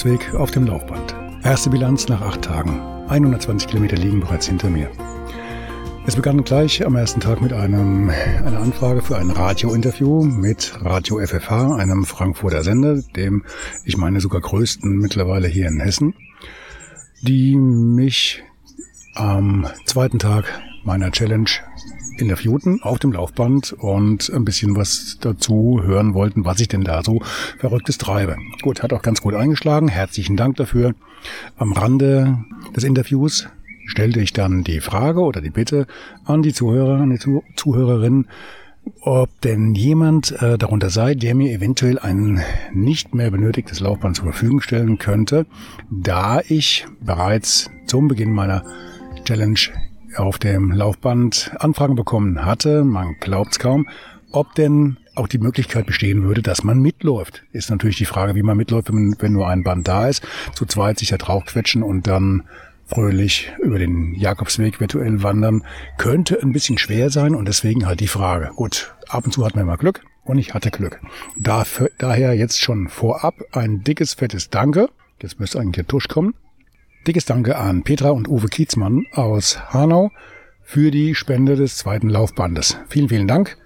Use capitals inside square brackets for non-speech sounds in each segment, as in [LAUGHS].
Jakobsweg auf dem Laufband. Erste Bilanz nach acht Tagen. 120 Kilometer liegen bereits hinter mir. Es begann gleich am ersten Tag mit einem, einer Anfrage für ein Radiointerview mit Radio FFH, einem Frankfurter Sender, dem ich meine sogar größten mittlerweile hier in Hessen, die mich am zweiten Tag meiner Challenge interviewten auf dem Laufband und ein bisschen was dazu hören wollten, was ich denn da so Verrücktes treibe. Gut, hat auch ganz gut eingeschlagen. Herzlichen Dank dafür. Am Rande des Interviews stellte ich dann die Frage oder die Bitte an die Zuhörer, an die Zuhörerin, ob denn jemand äh, darunter sei, der mir eventuell ein nicht mehr benötigtes Laufband zur Verfügung stellen könnte, da ich bereits zum Beginn meiner Challenge auf dem Laufband Anfragen bekommen hatte, man glaubt's kaum, ob denn auch die Möglichkeit bestehen würde, dass man mitläuft. Ist natürlich die Frage, wie man mitläuft, wenn, wenn nur ein Band da ist. Zu zweit sich da draufquetschen und dann fröhlich über den Jakobsweg virtuell wandern, könnte ein bisschen schwer sein und deswegen halt die Frage. Gut, ab und zu hat man mal Glück und ich hatte Glück. Dafür, daher jetzt schon vorab ein dickes, fettes Danke. Jetzt müsste eigentlich der Tusch kommen Dickes Danke an Petra und Uwe Kietzmann aus Hanau für die Spende des zweiten Laufbandes. Vielen, vielen Dank.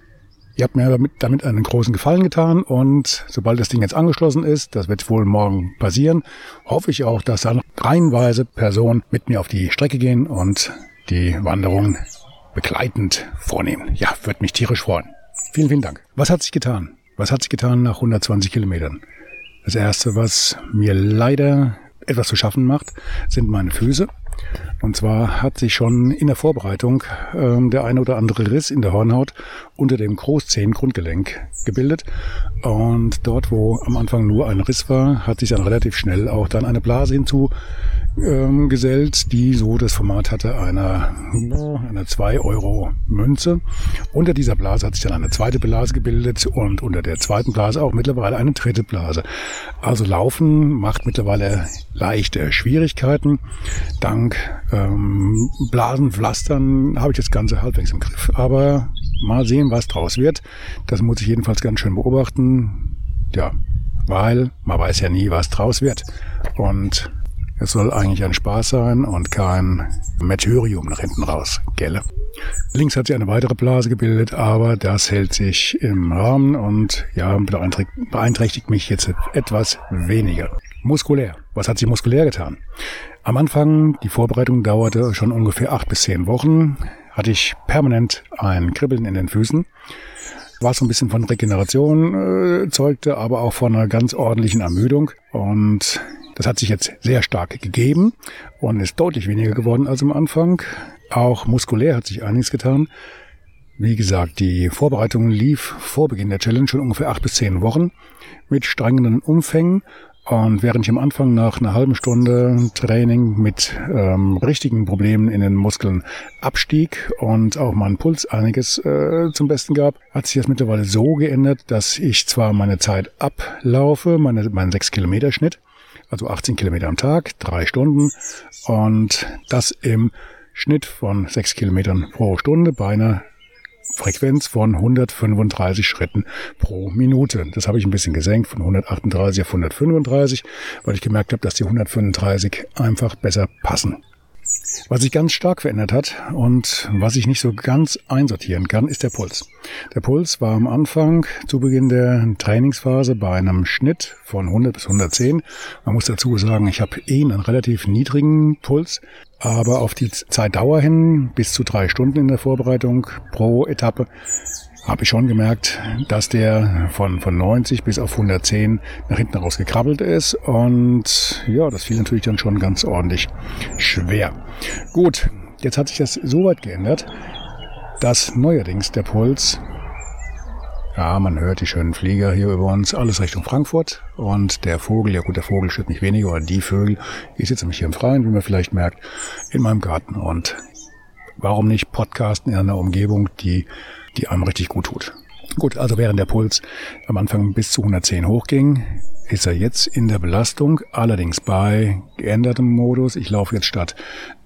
Ihr habt mir damit, einen großen Gefallen getan und sobald das Ding jetzt angeschlossen ist, das wird wohl morgen passieren, hoffe ich auch, dass dann reihenweise Personen mit mir auf die Strecke gehen und die Wanderung begleitend vornehmen. Ja, wird mich tierisch freuen. Vielen, vielen Dank. Was hat sich getan? Was hat sich getan nach 120 Kilometern? Das erste, was mir leider etwas zu schaffen macht, sind meine Füße. Und zwar hat sich schon in der Vorbereitung ähm, der eine oder andere Riss in der Hornhaut unter dem Großzehengrundgelenk gebildet. Und dort, wo am Anfang nur ein Riss war, hat sich dann relativ schnell auch dann eine Blase hinzu ähm, die so das Format hatte einer, einer 2 Euro Münze. Unter dieser Blase hat sich dann eine zweite Blase gebildet und unter der zweiten Blase auch mittlerweile eine dritte Blase. Also Laufen macht mittlerweile leichte Schwierigkeiten. Dank ähm, Blasenpflastern habe ich das Ganze halbwegs im Griff. Aber mal sehen, was draus wird. Das muss ich jedenfalls ganz schön beobachten. Ja, weil man weiß ja nie, was draus wird. Und es soll eigentlich ein Spaß sein und kein Meteorium nach hinten raus, gell? Links hat sich eine weitere Blase gebildet, aber das hält sich im Rahmen und ja, beeinträchtigt mich jetzt etwas weniger. Muskulär. Was hat sich muskulär getan? Am Anfang, die Vorbereitung dauerte schon ungefähr acht bis zehn Wochen, hatte ich permanent ein Kribbeln in den Füßen. War so ein bisschen von Regeneration, äh, zeugte aber auch von einer ganz ordentlichen Ermüdung. Und das hat sich jetzt sehr stark gegeben und ist deutlich weniger geworden als am Anfang. Auch muskulär hat sich einiges getan. Wie gesagt, die Vorbereitung lief vor Beginn der Challenge schon ungefähr acht bis zehn Wochen mit strengenden Umfängen. Und während ich am Anfang nach einer halben Stunde Training mit ähm, richtigen Problemen in den Muskeln abstieg und auch mein Puls einiges äh, zum Besten gab, hat sich das mittlerweile so geändert, dass ich zwar meine Zeit ablaufe, meine, meinen 6 Kilometer Schnitt, also 18 Kilometer am Tag, drei Stunden und das im Schnitt von 6 Kilometern pro Stunde bei einer Frequenz von 135 Schritten pro Minute. Das habe ich ein bisschen gesenkt von 138 auf 135, weil ich gemerkt habe, dass die 135 einfach besser passen. Was sich ganz stark verändert hat und was ich nicht so ganz einsortieren kann, ist der Puls. Der Puls war am Anfang zu Beginn der Trainingsphase bei einem Schnitt von 100 bis 110. Man muss dazu sagen, ich habe eh einen relativ niedrigen Puls, aber auf die Zeitdauer hin bis zu drei Stunden in der Vorbereitung pro Etappe habe ich schon gemerkt, dass der von, von 90 bis auf 110 nach hinten raus gekrabbelt ist. Und ja, das fiel natürlich dann schon ganz ordentlich schwer. Gut, jetzt hat sich das so weit geändert, dass neuerdings der Puls ja, man hört die schönen Flieger hier über uns, alles Richtung Frankfurt. Und der Vogel, ja gut, der Vogel schützt nicht weniger, oder die Vögel. Ich sitze nämlich hier im Freien, wie man vielleicht merkt, in meinem Garten. Und warum nicht podcasten in einer Umgebung, die, die einem richtig gut tut? Gut, also während der Puls am Anfang bis zu 110 hochging, ist er jetzt in der Belastung, allerdings bei geändertem Modus. Ich laufe jetzt statt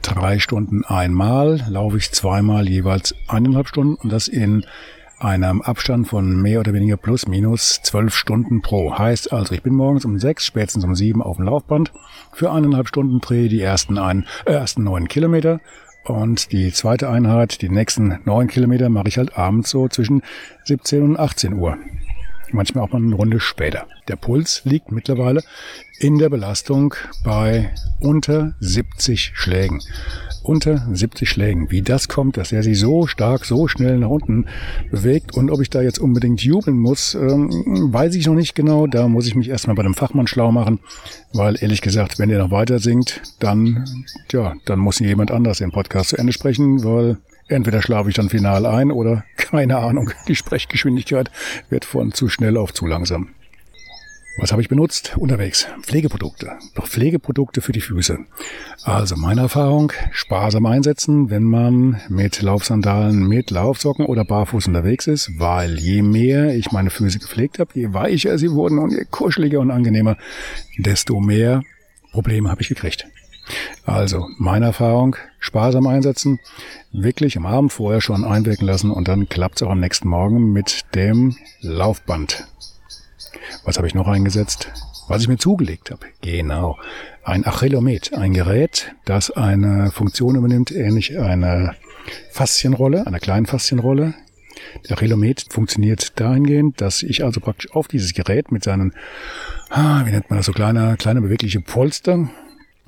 drei Stunden einmal, laufe ich zweimal jeweils eineinhalb Stunden und das in einem Abstand von mehr oder weniger plus minus zwölf Stunden pro. Heißt also, ich bin morgens um sechs, spätestens um sieben auf dem Laufband für eineinhalb Stunden Dreh die ersten, ein, äh, ersten neun Kilometer und die zweite Einheit, die nächsten neun Kilometer, mache ich halt abends so zwischen 17 und 18 Uhr. Manchmal auch mal eine Runde später. Der Puls liegt mittlerweile in der Belastung bei unter 70 Schlägen unter 70 Schlägen. Wie das kommt, dass er sich so stark, so schnell nach unten bewegt und ob ich da jetzt unbedingt jubeln muss, ähm, weiß ich noch nicht genau. Da muss ich mich erstmal bei dem Fachmann schlau machen, weil ehrlich gesagt, wenn er noch weiter singt, dann, ja, dann muss jemand anders den Podcast zu Ende sprechen, weil entweder schlafe ich dann final ein oder [LAUGHS] keine Ahnung, die Sprechgeschwindigkeit wird von zu schnell auf zu langsam. Was habe ich benutzt unterwegs? Pflegeprodukte. Pflegeprodukte für die Füße. Also meine Erfahrung, sparsam einsetzen, wenn man mit Laufsandalen, mit Laufsocken oder barfuß unterwegs ist, weil je mehr ich meine Füße gepflegt habe, je weicher sie wurden und je kuscheliger und angenehmer, desto mehr Probleme habe ich gekriegt. Also, meine Erfahrung, sparsam einsetzen, wirklich am Abend vorher schon einwirken lassen und dann klappt es auch am nächsten Morgen mit dem Laufband. Was habe ich noch eingesetzt? Was ich mir zugelegt habe. Genau. Ein Achillomet. Ein Gerät, das eine Funktion übernimmt, ähnlich einer Faszienrolle, einer kleinen Faszienrolle. Der Achillomet funktioniert dahingehend, dass ich also praktisch auf dieses Gerät mit seinen, ah, wie nennt man das, so kleine, kleine bewegliche Polster,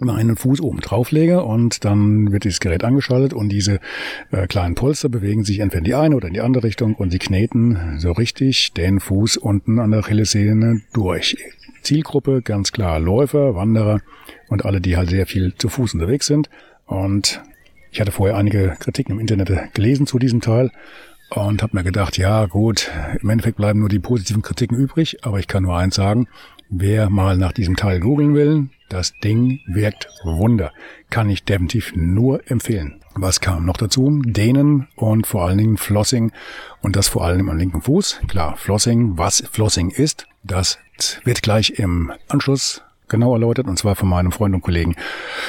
einen Fuß oben drauflege und dann wird dieses Gerät angeschaltet und diese äh, kleinen Polster bewegen sich entweder in die eine oder in die andere Richtung und sie kneten so richtig den Fuß unten an der Achillessehne durch. Zielgruppe ganz klar Läufer, Wanderer und alle, die halt sehr viel zu Fuß unterwegs sind. Und ich hatte vorher einige Kritiken im Internet gelesen zu diesem Teil und habe mir gedacht, ja gut, im Endeffekt bleiben nur die positiven Kritiken übrig, aber ich kann nur eins sagen, wer mal nach diesem Teil googeln will, das Ding wirkt Wunder. Kann ich definitiv nur empfehlen. Was kam noch dazu? Dehnen und vor allen Dingen Flossing und das vor allem am linken Fuß. Klar, Flossing, was Flossing ist, das wird gleich im Anschluss genau erläutert, und zwar von meinem Freund und Kollegen,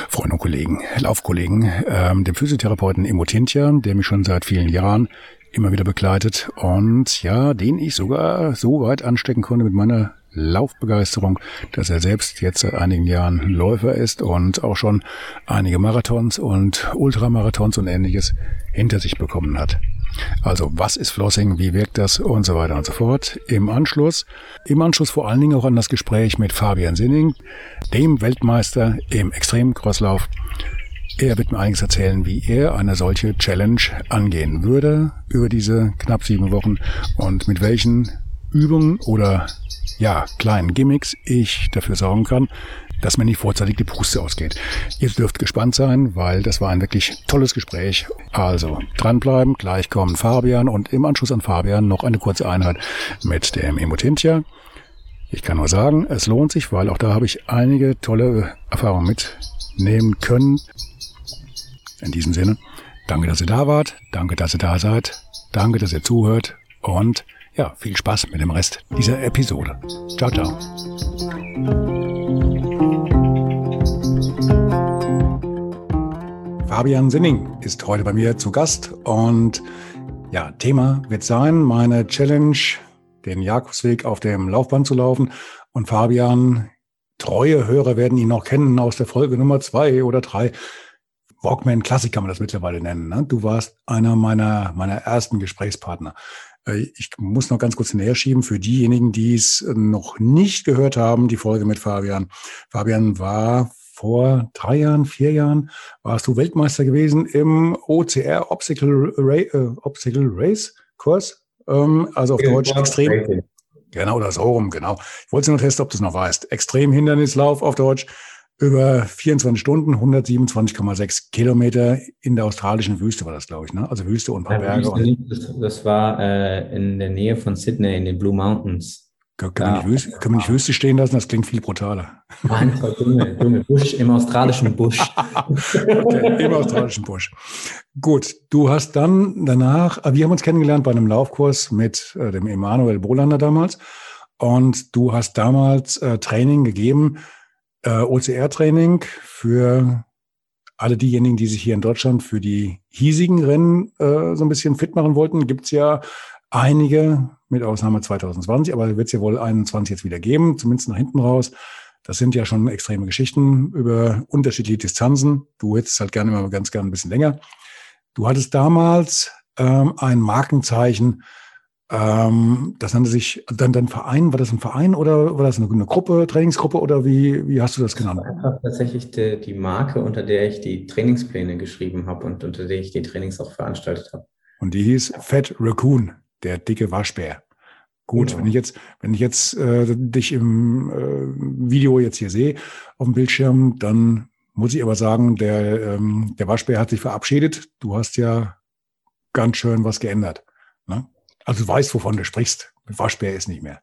Freund und Kollegen, Laufkollegen, ähm, dem Physiotherapeuten Imo Tintja, der mich schon seit vielen Jahren immer wieder begleitet und ja, den ich sogar so weit anstecken konnte mit meiner Laufbegeisterung, dass er selbst jetzt seit einigen Jahren Läufer ist und auch schon einige Marathons und Ultramarathons und ähnliches hinter sich bekommen hat. Also was ist Flossing, wie wirkt das und so weiter und so fort. Im Anschluss, im Anschluss vor allen Dingen auch an das Gespräch mit Fabian Sinning, dem Weltmeister im Extremcrosslauf. Er wird mir einiges erzählen, wie er eine solche Challenge angehen würde über diese knapp sieben Wochen und mit welchen Übungen oder ja, kleinen Gimmicks ich dafür sorgen kann, dass mir nicht vorzeitig die Puste ausgeht. Ihr dürft gespannt sein, weil das war ein wirklich tolles Gespräch. Also dranbleiben, gleich kommen Fabian und im Anschluss an Fabian noch eine kurze Einheit mit dem Emotintia. Ich kann nur sagen, es lohnt sich, weil auch da habe ich einige tolle Erfahrungen mitnehmen können. In diesem Sinne, danke, dass ihr da wart, danke, dass ihr da seid, danke, dass ihr zuhört und ja, viel Spaß mit dem Rest dieser Episode. Ciao, ciao. Fabian Sinning ist heute bei mir zu Gast und ja, Thema wird sein, meine Challenge, den Jakobsweg auf dem Laufband zu laufen. Und Fabian, treue Hörer werden ihn noch kennen aus der Folge Nummer zwei oder drei. Walkman Classic kann man das mittlerweile nennen. Ne? Du warst einer meiner, meiner ersten Gesprächspartner. Äh, ich muss noch ganz kurz näher schieben für diejenigen, die es noch nicht gehört haben, die Folge mit Fabian. Fabian war vor drei Jahren, vier Jahren, warst du Weltmeister gewesen im OCR Obstacle, äh, Obstacle Race Kurs. Ähm, also auf Deutsch extrem. Genau, das so rum, genau. Ich wollte nur testen, ob du es noch weißt. Extremhindernislauf auf Deutsch über 24 Stunden, 127,6 Kilometer in der australischen Wüste war das, glaube ich, ne? Also Wüste und ein paar ja, Berge. Und das, das war äh, in der Nähe von Sydney, in den Blue Mountains. Können, wir, nicht Wüste, können wir nicht Wüste stehen lassen? Das klingt viel brutaler. Einfach dumme, dumme Busch, im australischen Busch. [LAUGHS] okay, im australischen Busch. Gut, du hast dann danach, äh, wir haben uns kennengelernt bei einem Laufkurs mit äh, dem Emanuel Bolander damals. Und du hast damals äh, Training gegeben, äh, OCR-Training für alle diejenigen, die sich hier in Deutschland für die hiesigen Rennen äh, so ein bisschen fit machen wollten. Gibt's ja einige, mit Ausnahme 2020, aber wird es ja wohl 21 jetzt wieder geben, zumindest nach hinten raus. Das sind ja schon extreme Geschichten über unterschiedliche Distanzen. Du hättest halt gerne immer ganz gerne ein bisschen länger. Du hattest damals ähm, ein Markenzeichen, ähm, das nannte sich dann dein Verein. War das ein Verein oder war das eine, eine Gruppe, Trainingsgruppe oder wie, wie hast du das genannt? Das war einfach tatsächlich die, die Marke, unter der ich die Trainingspläne geschrieben habe und unter der ich die Trainings auch veranstaltet habe. Und die hieß Fat Raccoon der dicke Waschbär. Gut, genau. wenn ich jetzt, wenn ich jetzt äh, dich im äh, Video jetzt hier sehe auf dem Bildschirm, dann muss ich aber sagen, der, ähm, der Waschbär hat sich verabschiedet. Du hast ja ganz schön was geändert. Ne? Also du weißt, wovon du sprichst. Waschbär ist nicht mehr.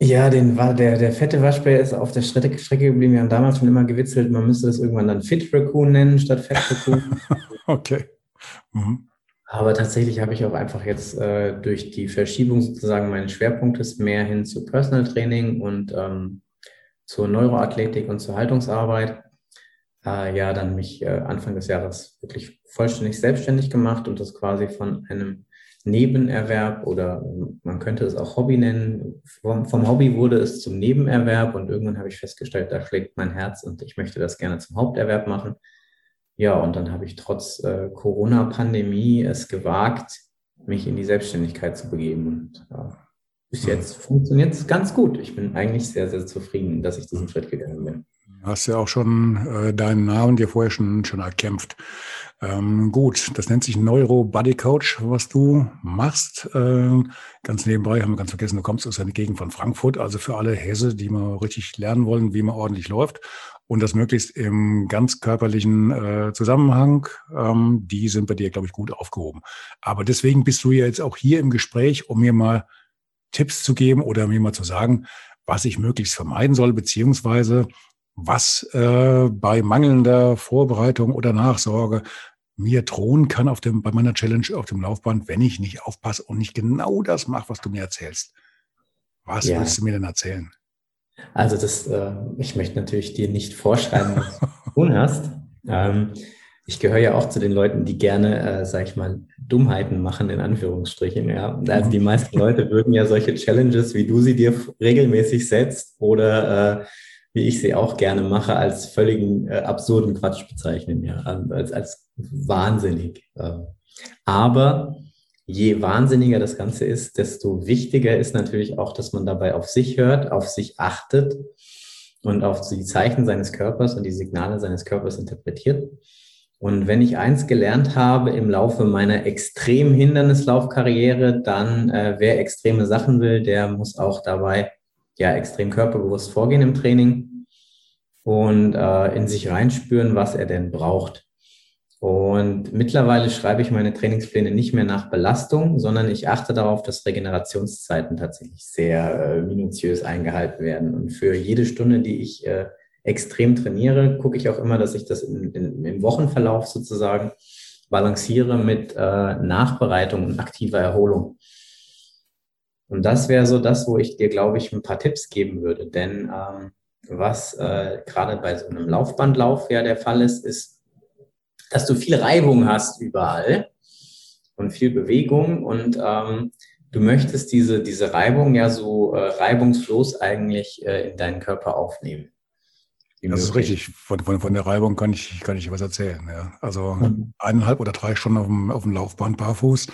Ja, den der, der fette Waschbär ist auf der Strecke, Strecke geblieben. Wir haben damals schon immer gewitzelt, man müsste das irgendwann dann Fit Raccoon nennen statt Fett Raccoon. [LAUGHS] okay. Mhm. Aber tatsächlich habe ich auch einfach jetzt äh, durch die Verschiebung sozusagen meines Schwerpunktes mehr hin zu Personal Training und ähm, zur Neuroathletik und zur Haltungsarbeit. Äh, ja, dann mich äh, Anfang des Jahres wirklich vollständig selbstständig gemacht und das quasi von einem Nebenerwerb oder man könnte es auch Hobby nennen. Vom, vom Hobby wurde es zum Nebenerwerb und irgendwann habe ich festgestellt, da schlägt mein Herz und ich möchte das gerne zum Haupterwerb machen. Ja, und dann habe ich trotz äh, Corona-Pandemie es gewagt, mich in die Selbstständigkeit zu begeben. Und äh, bis jetzt funktioniert es ganz gut. Ich bin eigentlich sehr, sehr zufrieden, dass ich diesen Schritt gegangen bin. Hast ja auch schon äh, deinen Namen dir vorher schon, schon erkämpft. Ähm, gut, das nennt sich Neuro Body Coach, was du machst. Äh, ganz nebenbei haben wir ganz vergessen, du kommst aus einer Gegend von Frankfurt, also für alle Hesse, die mal richtig lernen wollen, wie man ordentlich läuft und das möglichst im ganz körperlichen äh, Zusammenhang, ähm, die sind bei dir, glaube ich, gut aufgehoben. Aber deswegen bist du ja jetzt auch hier im Gespräch, um mir mal Tipps zu geben oder mir mal zu sagen, was ich möglichst vermeiden soll, beziehungsweise was äh, bei mangelnder Vorbereitung oder Nachsorge mir drohen kann auf dem, bei meiner Challenge auf dem Laufband, wenn ich nicht aufpasse und nicht genau das mache, was du mir erzählst. Was ja. willst du mir denn erzählen? Also das, äh, ich möchte natürlich dir nicht vorschreiben, was du tun hast. Ähm, ich gehöre ja auch zu den Leuten, die gerne, äh, sag ich mal, Dummheiten machen, in Anführungsstrichen. Ja. Also die meisten Leute würden ja solche Challenges, wie du sie dir regelmäßig setzt oder äh, wie ich sie auch gerne mache, als völligen äh, absurden Quatsch bezeichnen, ja, als, als wahnsinnig. Äh. Aber je wahnsinniger das Ganze ist, desto wichtiger ist natürlich auch, dass man dabei auf sich hört, auf sich achtet und auf die Zeichen seines Körpers und die Signale seines Körpers interpretiert. Und wenn ich eins gelernt habe im Laufe meiner extrem Hindernislaufkarriere, dann äh, wer extreme Sachen will, der muss auch dabei ja extrem körperbewusst vorgehen im Training und äh, in sich reinspüren, was er denn braucht. Und mittlerweile schreibe ich meine Trainingspläne nicht mehr nach Belastung, sondern ich achte darauf, dass Regenerationszeiten tatsächlich sehr äh, minutiös eingehalten werden. Und für jede Stunde, die ich äh, extrem trainiere, gucke ich auch immer, dass ich das in, in, im Wochenverlauf sozusagen balanciere mit äh, Nachbereitung und aktiver Erholung. Und das wäre so das, wo ich dir, glaube ich, ein paar Tipps geben würde. Denn ähm, was äh, gerade bei so einem Laufbandlauf ja der Fall ist, ist, dass du viel Reibung hast überall und viel Bewegung und ähm, du möchtest diese, diese Reibung ja so äh, reibungslos eigentlich äh, in deinen Körper aufnehmen. Das ist richtig. Von, von, von der Reibung kann ich, kann ich was erzählen. Ja. Also mhm. eineinhalb oder drei Stunden auf dem, auf dem Laufband barfuß.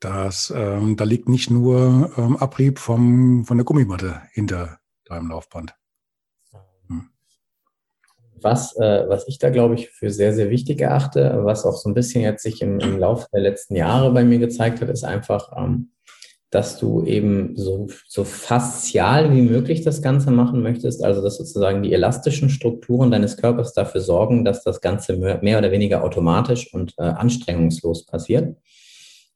Das, ähm, da liegt nicht nur ähm, Abrieb vom, von der Gummimatte hinter deinem Laufband. Was, äh, was ich da, glaube ich, für sehr, sehr wichtig erachte, was auch so ein bisschen jetzt sich im, im Laufe der letzten Jahre bei mir gezeigt hat, ist einfach, ähm, dass du eben so, so faszial wie möglich das Ganze machen möchtest, also dass sozusagen die elastischen Strukturen deines Körpers dafür sorgen, dass das Ganze mehr oder weniger automatisch und äh, anstrengungslos passiert.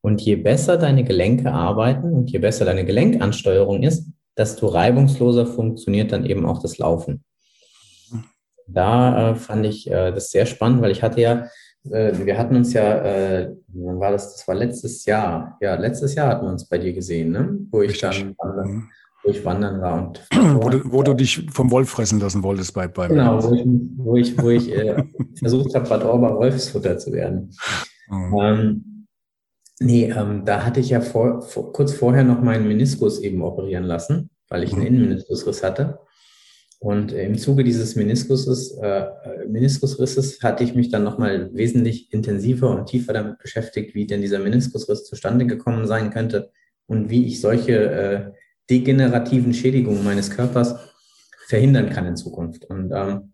Und je besser deine Gelenke arbeiten und je besser deine Gelenkansteuerung ist, desto reibungsloser funktioniert dann eben auch das Laufen. Da äh, fand ich äh, das sehr spannend, weil ich hatte ja äh, wir hatten uns ja, äh, wann war das? Das war letztes Jahr. Ja, letztes Jahr hatten wir uns bei dir gesehen, ne? Wo ich Richtig. dann mhm. wo ich wandern war und [CLEARS THROAT] wo du, wo du dich vom Wolf fressen lassen wolltest bei bei Genau, wo ich, wo ich, wo ich äh, [LAUGHS] versucht habe, Bad Orba Wolfsfutter zu werden. Mhm. Ähm, nee, ähm, da hatte ich ja vor, vor, kurz vorher noch meinen Meniskus eben operieren lassen, weil ich einen mhm. Innenmeniskusriss hatte. Und im Zuge dieses Meniskuses, äh, Meniskusrisses hatte ich mich dann nochmal wesentlich intensiver und tiefer damit beschäftigt, wie denn dieser Meniskusriss zustande gekommen sein könnte und wie ich solche äh, degenerativen Schädigungen meines Körpers verhindern kann in Zukunft. Und ähm,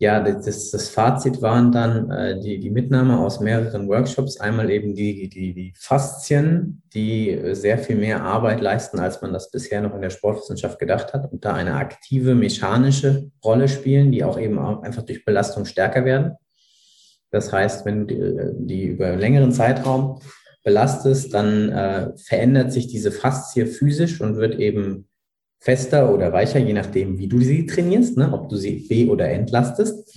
ja, das, das Fazit waren dann äh, die, die Mitnahme aus mehreren Workshops. Einmal eben die, die, die Faszien, die sehr viel mehr Arbeit leisten, als man das bisher noch in der Sportwissenschaft gedacht hat und da eine aktive mechanische Rolle spielen, die auch eben auch einfach durch Belastung stärker werden. Das heißt, wenn du die, die über einen längeren Zeitraum belastest, dann äh, verändert sich diese Faszie physisch und wird eben fester oder weicher, je nachdem, wie du sie trainierst, ne? ob du sie be- oder entlastest.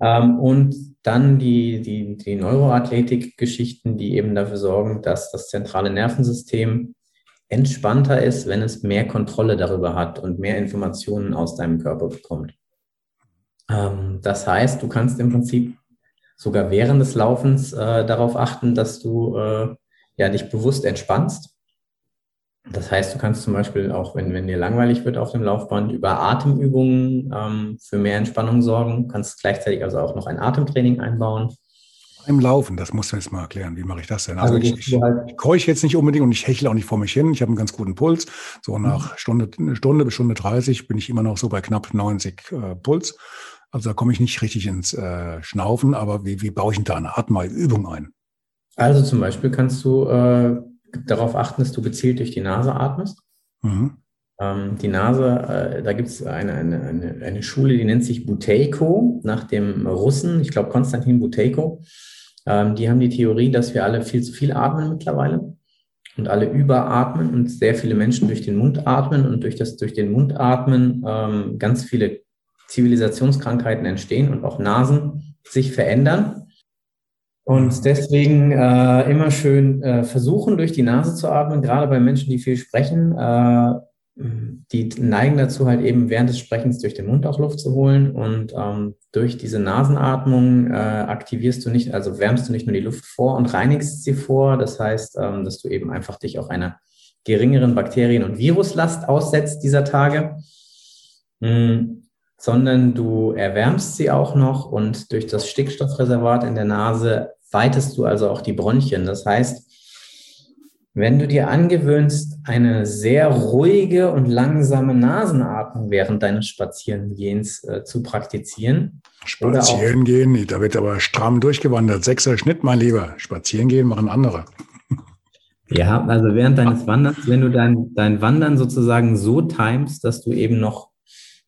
Ähm, und dann die, die, die Neuroathletik-Geschichten, die eben dafür sorgen, dass das zentrale Nervensystem entspannter ist, wenn es mehr Kontrolle darüber hat und mehr Informationen aus deinem Körper bekommt. Ähm, das heißt, du kannst im Prinzip sogar während des Laufens äh, darauf achten, dass du äh, ja dich bewusst entspannst das heißt, du kannst zum Beispiel auch, wenn, wenn dir langweilig wird auf dem Laufband, über Atemübungen ähm, für mehr Entspannung sorgen. Du kannst gleichzeitig also auch noch ein Atemtraining einbauen. Beim Laufen, das musst du jetzt mal erklären. Wie mache ich das denn? Also, also ich, ich, halt ich keuche jetzt nicht unbedingt und ich hechle auch nicht vor mich hin. Ich habe einen ganz guten Puls. So mhm. nach Stunde, Stunde bis Stunde 30 bin ich immer noch so bei knapp 90 äh, Puls. Also da komme ich nicht richtig ins äh, Schnaufen. Aber wie, wie baue ich denn da eine Atemübung ein? Also zum Beispiel kannst du äh, darauf achten, dass du gezielt durch die Nase atmest. Mhm. Ähm, die Nase, äh, da gibt es eine, eine, eine, eine, Schule, die nennt sich Buteiko, nach dem Russen, ich glaube Konstantin Buteiko. Ähm, die haben die Theorie, dass wir alle viel zu viel atmen mittlerweile und alle überatmen und sehr viele Menschen durch den Mund atmen und durch das durch den Mund atmen ähm, ganz viele Zivilisationskrankheiten entstehen und auch Nasen sich verändern. Und deswegen äh, immer schön äh, versuchen, durch die Nase zu atmen, gerade bei Menschen, die viel sprechen. Äh, die neigen dazu, halt eben während des Sprechens durch den Mund auch Luft zu holen. Und ähm, durch diese Nasenatmung äh, aktivierst du nicht, also wärmst du nicht nur die Luft vor und reinigst sie vor. Das heißt, ähm, dass du eben einfach dich auch einer geringeren Bakterien- und Viruslast aussetzt dieser Tage. Mhm sondern du erwärmst sie auch noch und durch das Stickstoffreservat in der Nase weitest du also auch die Bronchien. Das heißt, wenn du dir angewöhnst, eine sehr ruhige und langsame Nasenatmung während deines Spazierengehens äh, zu praktizieren. Spazieren gehen, da wird aber stramm durchgewandert. Sechser Schnitt, mein Lieber. Spazieren gehen machen andere. Ja, also während deines Wanderns, wenn du dein, dein Wandern sozusagen so timest, dass du eben noch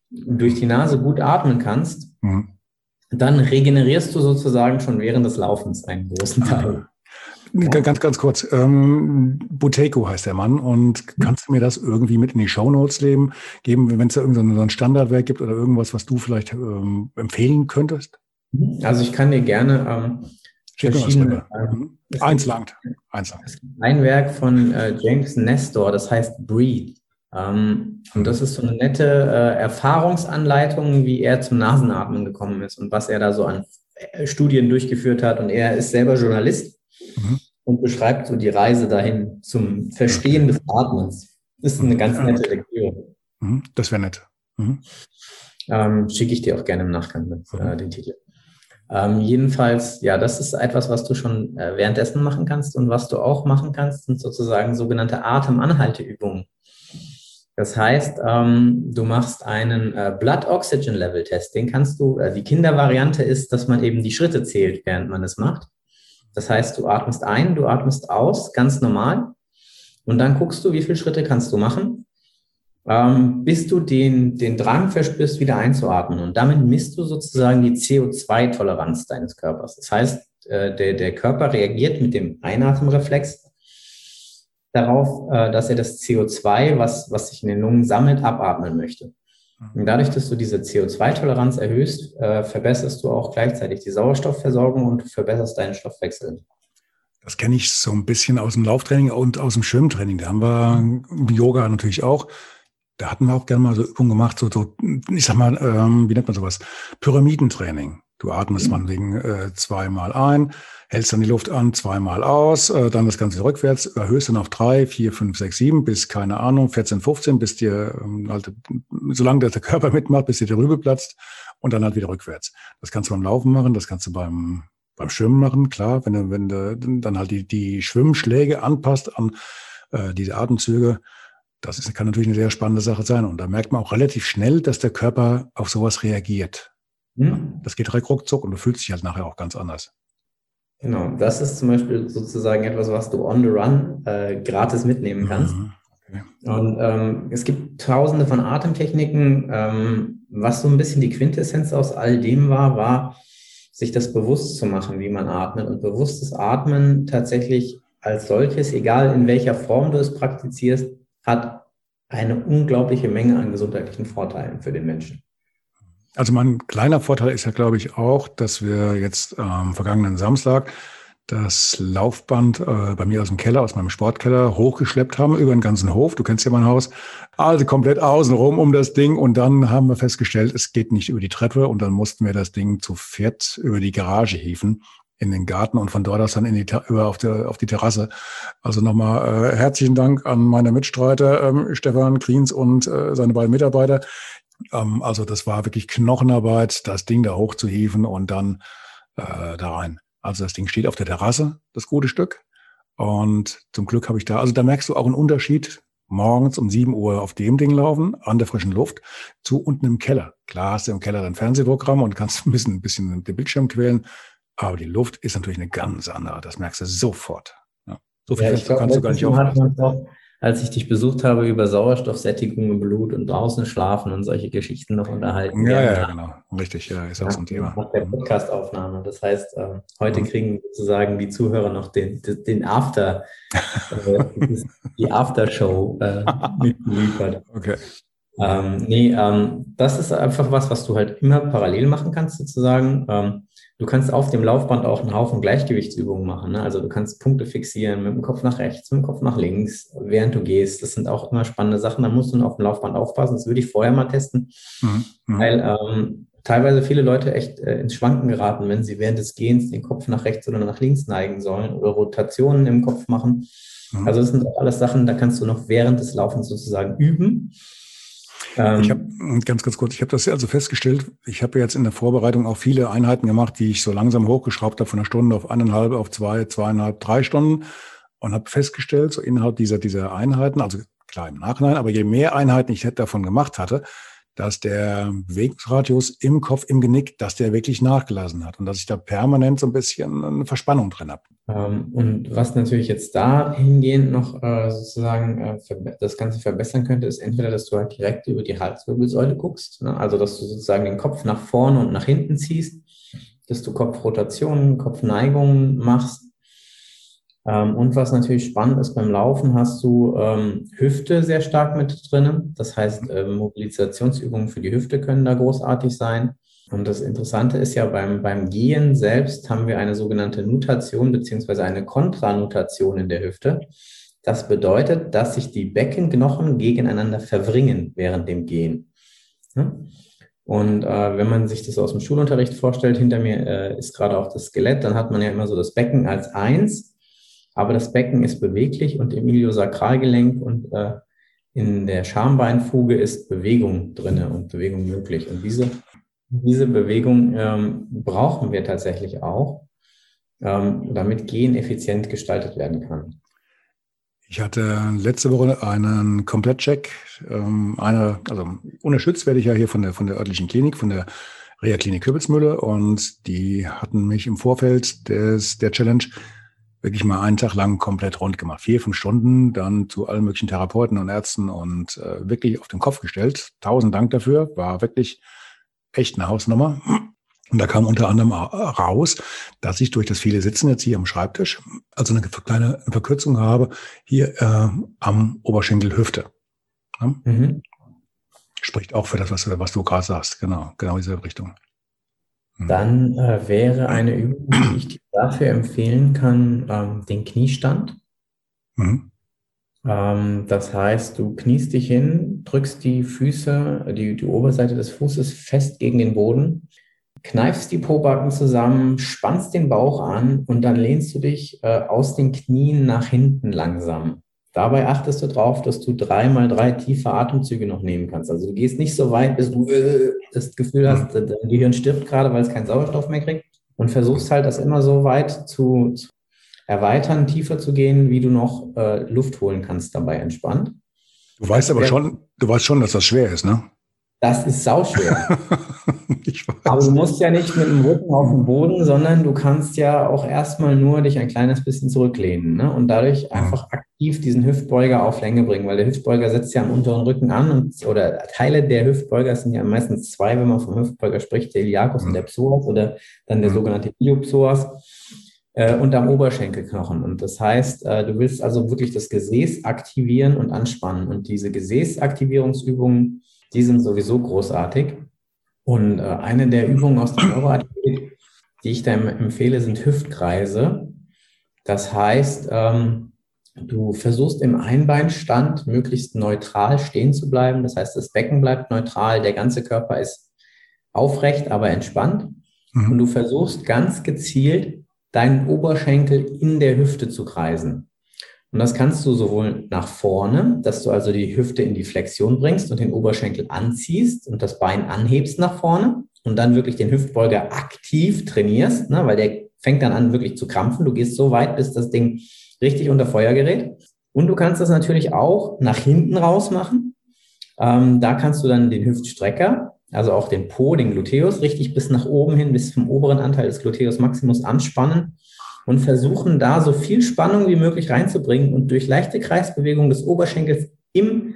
durch die Nase gut atmen kannst, mhm. Dann regenerierst du sozusagen schon während des Laufens einen großen Teil. Ja. Ganz, ganz kurz. Ähm, Buteco heißt der Mann. Und kannst du mir das irgendwie mit in die Shownotes geben, geben wenn es da irgendein so ein Standardwerk gibt oder irgendwas, was du vielleicht ähm, empfehlen könntest? Also ich kann dir gerne ähm, verschiedene, ähm, Eins langt. Eins langt. Ein Werk von äh, James Nestor, das heißt Breathe. Ähm, und das ist so eine nette äh, Erfahrungsanleitung, wie er zum Nasenatmen gekommen ist und was er da so an äh, Studien durchgeführt hat. Und er ist selber Journalist mhm. und beschreibt so die Reise dahin zum Verstehen des Atmens. Das ist eine mhm. ganz nette Lektüre. Mhm. Das wäre nett. Mhm. Ähm, Schicke ich dir auch gerne im Nachgang mit, äh, mhm. den Titel. Ähm, jedenfalls, ja, das ist etwas, was du schon äh, währenddessen machen kannst und was du auch machen kannst, sind sozusagen sogenannte Atemanhalteübungen. Das heißt, ähm, du machst einen äh, Blood Oxygen Level Test. Den kannst du, äh, die Kindervariante ist, dass man eben die Schritte zählt, während man es macht. Das heißt, du atmest ein, du atmest aus, ganz normal. Und dann guckst du, wie viele Schritte kannst du machen, ähm, bis du den, den Drang verspürst, wieder einzuatmen. Und damit misst du sozusagen die CO2-Toleranz deines Körpers. Das heißt, äh, der, der Körper reagiert mit dem Einatmenreflex darauf, äh, dass er das CO2, was, was sich in den Lungen sammelt, abatmen möchte. Und dadurch, dass du diese CO2-Toleranz erhöhst, äh, verbesserst du auch gleichzeitig die Sauerstoffversorgung und verbesserst deinen Stoffwechsel. Das kenne ich so ein bisschen aus dem Lauftraining und aus dem Schwimmtraining. Da haben wir im Yoga natürlich auch. Da hatten wir auch gerne mal so Übungen gemacht, so, so ich sag mal, ähm, wie nennt man sowas? Pyramidentraining. Du atmest mhm. man wegen äh, zweimal ein, hältst dann die Luft an, zweimal aus, äh, dann das Ganze rückwärts, erhöhst dann auf drei, vier, fünf, sechs, sieben, bis, keine Ahnung, 14, 15, bis dir, ähm, halt, solange der Körper mitmacht, bis dir der Rübe platzt und dann halt wieder rückwärts. Das kannst du beim Laufen machen, das kannst du beim, beim Schwimmen machen, klar, wenn du, wenn du dann halt die, die Schwimmschläge anpasst an äh, diese Atemzüge, das ist, kann natürlich eine sehr spannende Sache sein. Und da merkt man auch relativ schnell, dass der Körper auf sowas reagiert. Hm. Das geht direkt ruckzuck und du fühlst dich halt nachher auch ganz anders. Genau, das ist zum Beispiel sozusagen etwas, was du on the run äh, gratis mitnehmen kannst. Mhm. Okay. Und ähm, es gibt tausende von Atemtechniken. Ähm, was so ein bisschen die Quintessenz aus all dem war, war, sich das bewusst zu machen, wie man atmet. Und bewusstes Atmen tatsächlich als solches, egal in welcher Form du es praktizierst, hat eine unglaubliche Menge an gesundheitlichen Vorteilen für den Menschen. Also mein kleiner Vorteil ist ja, glaube ich, auch, dass wir jetzt am ähm, vergangenen Samstag das Laufband äh, bei mir aus dem Keller, aus meinem Sportkeller, hochgeschleppt haben über den ganzen Hof. Du kennst ja mein Haus. Also komplett außenrum um das Ding. Und dann haben wir festgestellt, es geht nicht über die Treppe. Und dann mussten wir das Ding zu viert über die Garage hieven in den Garten und von dort aus dann in die, über auf, der, auf die Terrasse. Also nochmal äh, herzlichen Dank an meine Mitstreiter, ähm, Stefan Kriens und äh, seine beiden Mitarbeiter, ähm, also das war wirklich Knochenarbeit, das Ding da hochzuhieven und dann äh, da rein. Also das Ding steht auf der Terrasse, das gute Stück. Und zum Glück habe ich da, also da merkst du auch einen Unterschied, morgens um 7 Uhr auf dem Ding laufen, an der frischen Luft, zu unten im Keller. Klar hast du im Keller dein Fernsehprogramm und kannst [LAUGHS] ein bisschen, ein bisschen den Bildschirm quälen, aber die Luft ist natürlich eine ganz andere. Das merkst du sofort. Ja. So viel ja, glaub, kannst du gar nicht aufpassen als ich dich besucht habe, über Sauerstoffsättigung im Blut und draußen schlafen und solche Geschichten noch unterhalten. Ja, ja, ja genau. Richtig, ja, ist auch so ein Thema. Nach der Podcastaufnahme. Das heißt, äh, heute kriegen sozusagen die Zuhörer noch den, den After, äh, [LAUGHS] die Aftershow äh, [LAUGHS] mitgeliefert. Okay. Ähm, nee, ähm, das ist einfach was, was du halt immer parallel machen kannst, sozusagen. Ähm, Du kannst auf dem Laufband auch einen Haufen Gleichgewichtsübungen machen. Ne? Also du kannst Punkte fixieren mit dem Kopf nach rechts, mit dem Kopf nach links, während du gehst. Das sind auch immer spannende Sachen. Da musst du auf dem Laufband aufpassen. Das würde ich vorher mal testen, mhm. mhm. weil ähm, teilweise viele Leute echt äh, ins Schwanken geraten, wenn sie während des Gehens den Kopf nach rechts oder nach links neigen sollen oder Rotationen im Kopf machen. Mhm. Also das sind auch alles Sachen, da kannst du noch während des Laufens sozusagen üben. Ähm, ich habe ganz, ganz kurz, ich habe das also festgestellt, ich habe jetzt in der Vorbereitung auch viele Einheiten gemacht, die ich so langsam hochgeschraubt habe von einer Stunde auf eineinhalb, auf zwei, zweieinhalb, drei Stunden und habe festgestellt, so innerhalb dieser, dieser Einheiten, also klar im Nachhinein, aber je mehr Einheiten ich davon gemacht hatte, dass der Bewegungsradius im Kopf, im Genick, dass der wirklich nachgelassen hat und dass ich da permanent so ein bisschen eine Verspannung drin habe. Ähm, und was natürlich jetzt dahingehend noch äh, sozusagen äh, das Ganze verbessern könnte, ist entweder, dass du halt direkt über die Halswirbelsäule guckst, ne? also dass du sozusagen den Kopf nach vorne und nach hinten ziehst, dass du Kopfrotationen, Kopfneigungen machst und was natürlich spannend ist, beim Laufen hast du ähm, Hüfte sehr stark mit drin. Das heißt, äh, Mobilisationsübungen für die Hüfte können da großartig sein. Und das Interessante ist ja, beim, beim Gehen selbst haben wir eine sogenannte Nutation beziehungsweise eine Kontranutation in der Hüfte. Das bedeutet, dass sich die Beckenknochen gegeneinander verwringen während dem Gehen. Und äh, wenn man sich das aus dem Schulunterricht vorstellt, hinter mir äh, ist gerade auch das Skelett, dann hat man ja immer so das Becken als eins aber das Becken ist beweglich und im Iliosakralgelenk und äh, in der Schambeinfuge ist Bewegung drinne und Bewegung möglich. Und diese, diese Bewegung ähm, brauchen wir tatsächlich auch, ähm, damit Gehen effizient gestaltet werden kann. Ich hatte letzte Woche einen Komplettcheck. Ähm, eine, also unterstützt werde ich ja hier von der, von der örtlichen Klinik, von der Reha-Klinik Köbelsmühle und die hatten mich im Vorfeld des, der Challenge wirklich mal einen Tag lang komplett rund gemacht. Vier, fünf Stunden, dann zu allen möglichen Therapeuten und Ärzten und äh, wirklich auf den Kopf gestellt. Tausend Dank dafür. War wirklich echt eine Hausnummer. Und da kam unter anderem raus, dass ich durch das viele Sitzen jetzt hier am Schreibtisch, also eine kleine Verkürzung habe, hier äh, am Oberschenkel Hüfte. Ja? Mhm. Spricht auch für das, was, was du gerade sagst. Genau, genau diese Richtung. Mhm. Dann äh, wäre eine Übung, die ich dir dafür empfehlen kann, ähm, den Kniestand. Mhm. Ähm, das heißt, du kniest dich hin, drückst die Füße, die, die Oberseite des Fußes fest gegen den Boden kneifst die Pobacken zusammen, spannst den Bauch an und dann lehnst du dich äh, aus den Knien nach hinten langsam. Dabei achtest du darauf, dass du dreimal drei tiefe Atemzüge noch nehmen kannst. Also du gehst nicht so weit, bis du äh, das Gefühl hast, dein Gehirn stirbt gerade, weil es keinen Sauerstoff mehr kriegt. Und versuchst halt, das immer so weit zu, zu erweitern, tiefer zu gehen, wie du noch äh, Luft holen kannst dabei entspannt. Du weißt aber schon, du weißt schon, dass das schwer ist, ne? Das ist sauschwer. [LAUGHS] Aber du musst ja nicht mit dem Rücken auf dem Boden, sondern du kannst ja auch erstmal nur dich ein kleines bisschen zurücklehnen ne? und dadurch einfach aktiv diesen Hüftbeuger auf Länge bringen, weil der Hüftbeuger setzt ja am unteren Rücken an und, oder Teile der Hüftbeuger sind ja meistens zwei, wenn man vom Hüftbeuger spricht, der Iliacus und der Psoas oder dann der sogenannte Iliopsoas äh, und am Oberschenkelknochen. Und das heißt, äh, du willst also wirklich das Gesäß aktivieren und anspannen und diese Gesäßaktivierungsübungen die sind sowieso großartig. Und äh, eine der Übungen aus der Neuroathletik, die ich da empfehle, sind Hüftkreise. Das heißt, ähm, du versuchst im Einbeinstand möglichst neutral stehen zu bleiben. Das heißt, das Becken bleibt neutral, der ganze Körper ist aufrecht, aber entspannt. Mhm. Und du versuchst ganz gezielt deinen Oberschenkel in der Hüfte zu kreisen. Und das kannst du sowohl nach vorne, dass du also die Hüfte in die Flexion bringst und den Oberschenkel anziehst und das Bein anhebst nach vorne und dann wirklich den Hüftbeuger aktiv trainierst, ne, weil der fängt dann an wirklich zu krampfen. Du gehst so weit, bis das Ding richtig unter Feuer gerät. Und du kannst das natürlich auch nach hinten raus machen. Ähm, da kannst du dann den Hüftstrecker, also auch den Po, den Gluteus, richtig bis nach oben hin, bis zum oberen Anteil des Gluteus Maximus anspannen und versuchen da so viel Spannung wie möglich reinzubringen und durch leichte Kreisbewegung des Oberschenkels im